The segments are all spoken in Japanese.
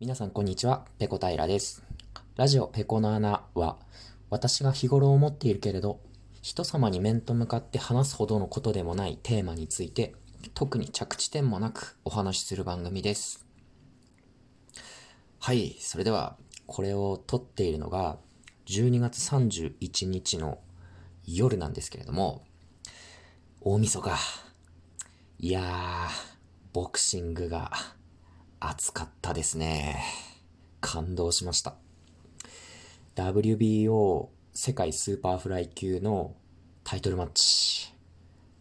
皆さんこんにちは、ペコ平です。ラジオペコの穴は、私が日頃思っているけれど、人様に面と向かって話すほどのことでもないテーマについて、特に着地点もなくお話しする番組です。はい、それでは、これを撮っているのが、12月31日の夜なんですけれども、大晦日。いやー、ボクシングが熱かったですね。感動しました。WBO 世界スーパーフライ級のタイトルマッチ。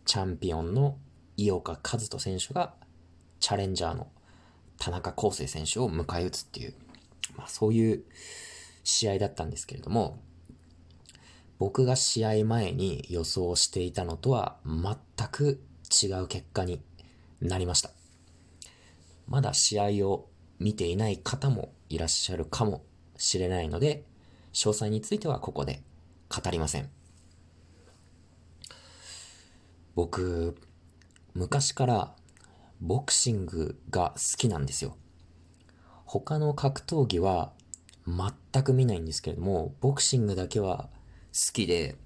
チャンピオンの井岡一翔選手がチャレンジャーの田中恒成選手を迎え撃つっていう、まあそういう試合だったんですけれども、僕が試合前に予想していたのとは全く違う結果になりました。まだ試合を見ていない方もいらっしゃるかもしれないので、詳細についてはここで語りません。僕、昔からボクシングが好きなんですよ。他の格闘技は全く見ないんですけれども、ボクシングだけは好きで、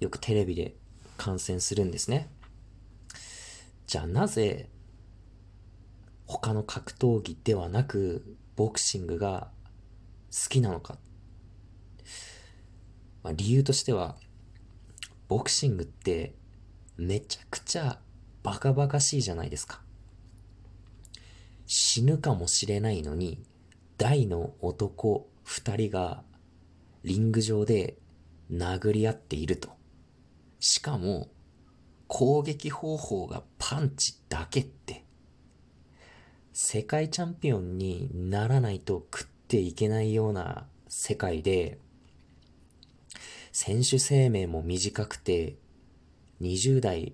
よくテレビで観戦するんですね。じゃあなぜ他の格闘技ではなく、ボクシングが好きなのか。まあ、理由としては、ボクシングってめちゃくちゃバカバカしいじゃないですか。死ぬかもしれないのに、大の男二人がリング上で殴り合っていると。しかも、攻撃方法がパンチだけって、世界チャンピオンにならないと食っていけないような世界で、選手生命も短くて、20代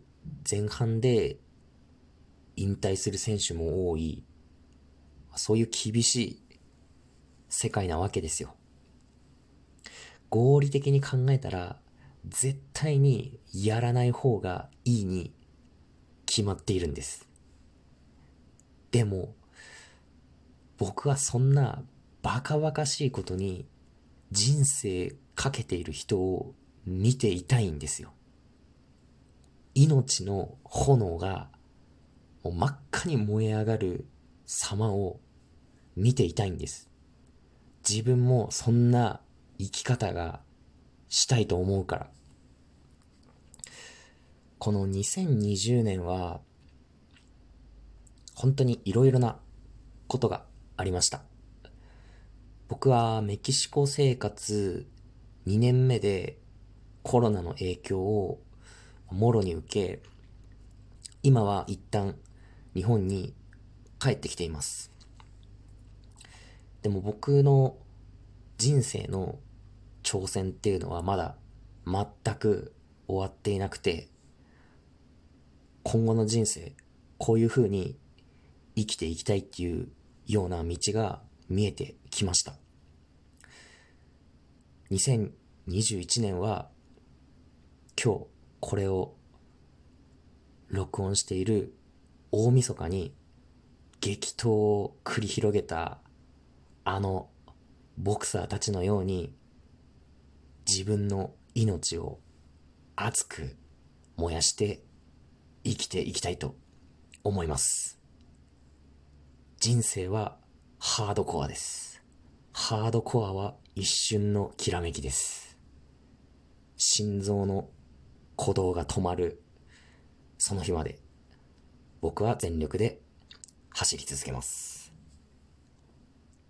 前半で引退する選手も多い、そういう厳しい世界なわけですよ。合理的に考えたら、絶対にやらない方がいいに決まっているんです。でも、僕はそんなバカバカしいことに人生かけている人を見ていたいんですよ。命の炎がもう真っ赤に燃え上がる様を見ていたいんです。自分もそんな生き方がしたいと思うから。この2020年は本当にいろいろなことがありました。僕はメキシコ生活2年目でコロナの影響をもろに受け、今は一旦日本に帰ってきています。でも僕の人生の挑戦っていうのはまだ全く終わっていなくて、今後の人生、こういう風に生きていきたいっていうような道が見えてきました。2021年は今日これを録音している大晦日に激闘を繰り広げたあのボクサーたちのように自分の命を熱く燃やして生きていきたいと思います。人生はハードコアです。ハードコアは一瞬のきらめきです。心臓の鼓動が止まるその日まで僕は全力で走り続けます。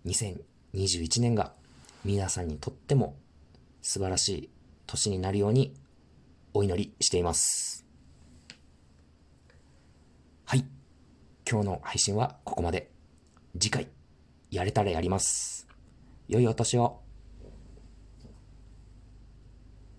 2021年が皆さんにとっても素晴らしい年になるようにお祈りしています。はい。今日の配信はここまで。次回、やれたらやります。良いお年を。